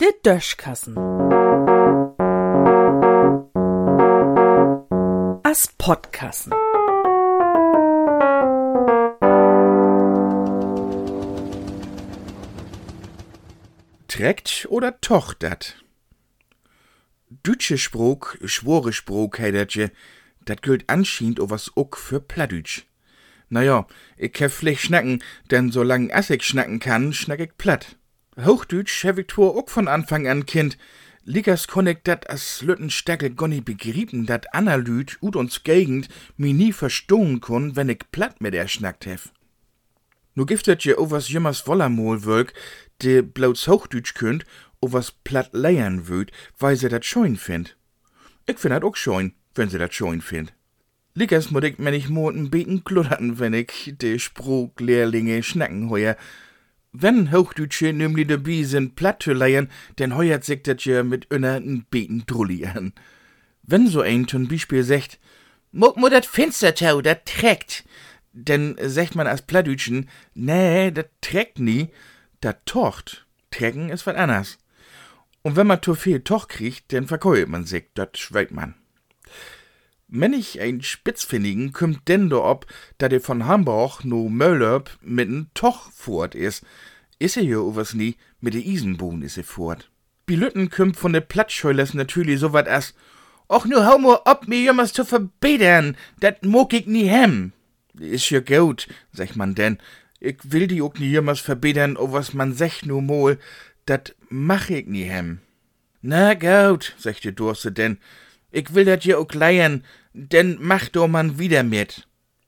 Der Döschkassen. As Podkassen. Trägt oder tochtert? Dütsche Sprog, schwore Sprog, heidertje, dat gilt anscheinend o was uck für Plattdütsch. Naja, ich kann vielleicht schnacken, denn solange ich schnacken kann, schnack ich platt. Hochdütsch hab ich twor uck von Anfang an Kind. Ligas konn ich dat as Lüttenstackel gonni begrieben, dat Analyt ut uns Gegend mi nie verstohn kun, wenn ich platt mit der schnackt hef. Nu giftet je o was jümmers Wollermol wölk, de blauts Hochdütsch könnt, o was platt leiern wöd, weil se dat scheun find. Ich find dat auch scheun, wenn se dat scheun find. Lickers muss ich mir nicht moten beten kluttern, wenn ich de Spruchlehrlinge schnacken heuer. Wenn Hochdütsche nämlich dabei sind, platt zu leiern, denn heuert sich dat ja mit öner n beten Drulli an. Wenn so ein zum Beispiel sagt, Muck mu dat Finstertau, dat trägt, denn sagt man als Plattdütschen, nee, dat trägt nie, dat tocht. Trägen ist was anders. Und wenn man zu viel Toch kriegt, dann verkäuert man sich, dat schweigt man. Ich ein Spitzfindigen kümmt denn do ob, da der von Hamburg no Möllöb mit'n Toch fort is. Is er jo was nie, mit de Isenbohn is er fort. Bi Lütten kümmt von de Plattscheules natürlich so wat as, Och nu hau mo ob, mir jemals zu verbetern, dat mog ich nie hem. Is ja gut, sag man denn. Ich will die ook nie jemals verbetern, o was man sech nu mol, dat mach ich nie hem. Na gut, sagte Durste denn, ich will dat ja ook leiern, denn mach do man wieder mit.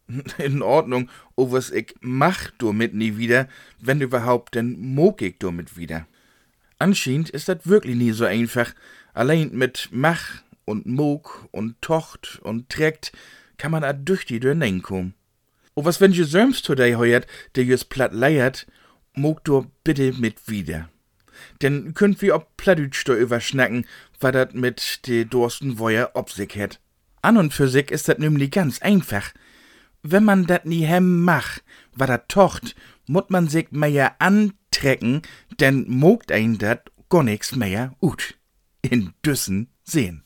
In Ordnung, o was ich mach do mit nie wieder, wenn überhaupt, denn mog ich do mit wieder. Anscheinend ist dat wirklich nie so einfach. Allein mit mach und mog und tocht und trägt kann man a durch die Dörr kommen. O was wenn je sömst today heuert, der jes platt leiert, mog do bitte mit wieder. Denn könnt wir ob Plattdütsch do überschnacken, wa dat mit de Dursten Woyer ob sich hätt. An und für sich ist dat nämlich ganz einfach. Wenn man dat nie hem mach, wa dat tocht, mut man sich mehr antrecken, denn mogt ein dat gar nix mehr ut. In Düssen sehen.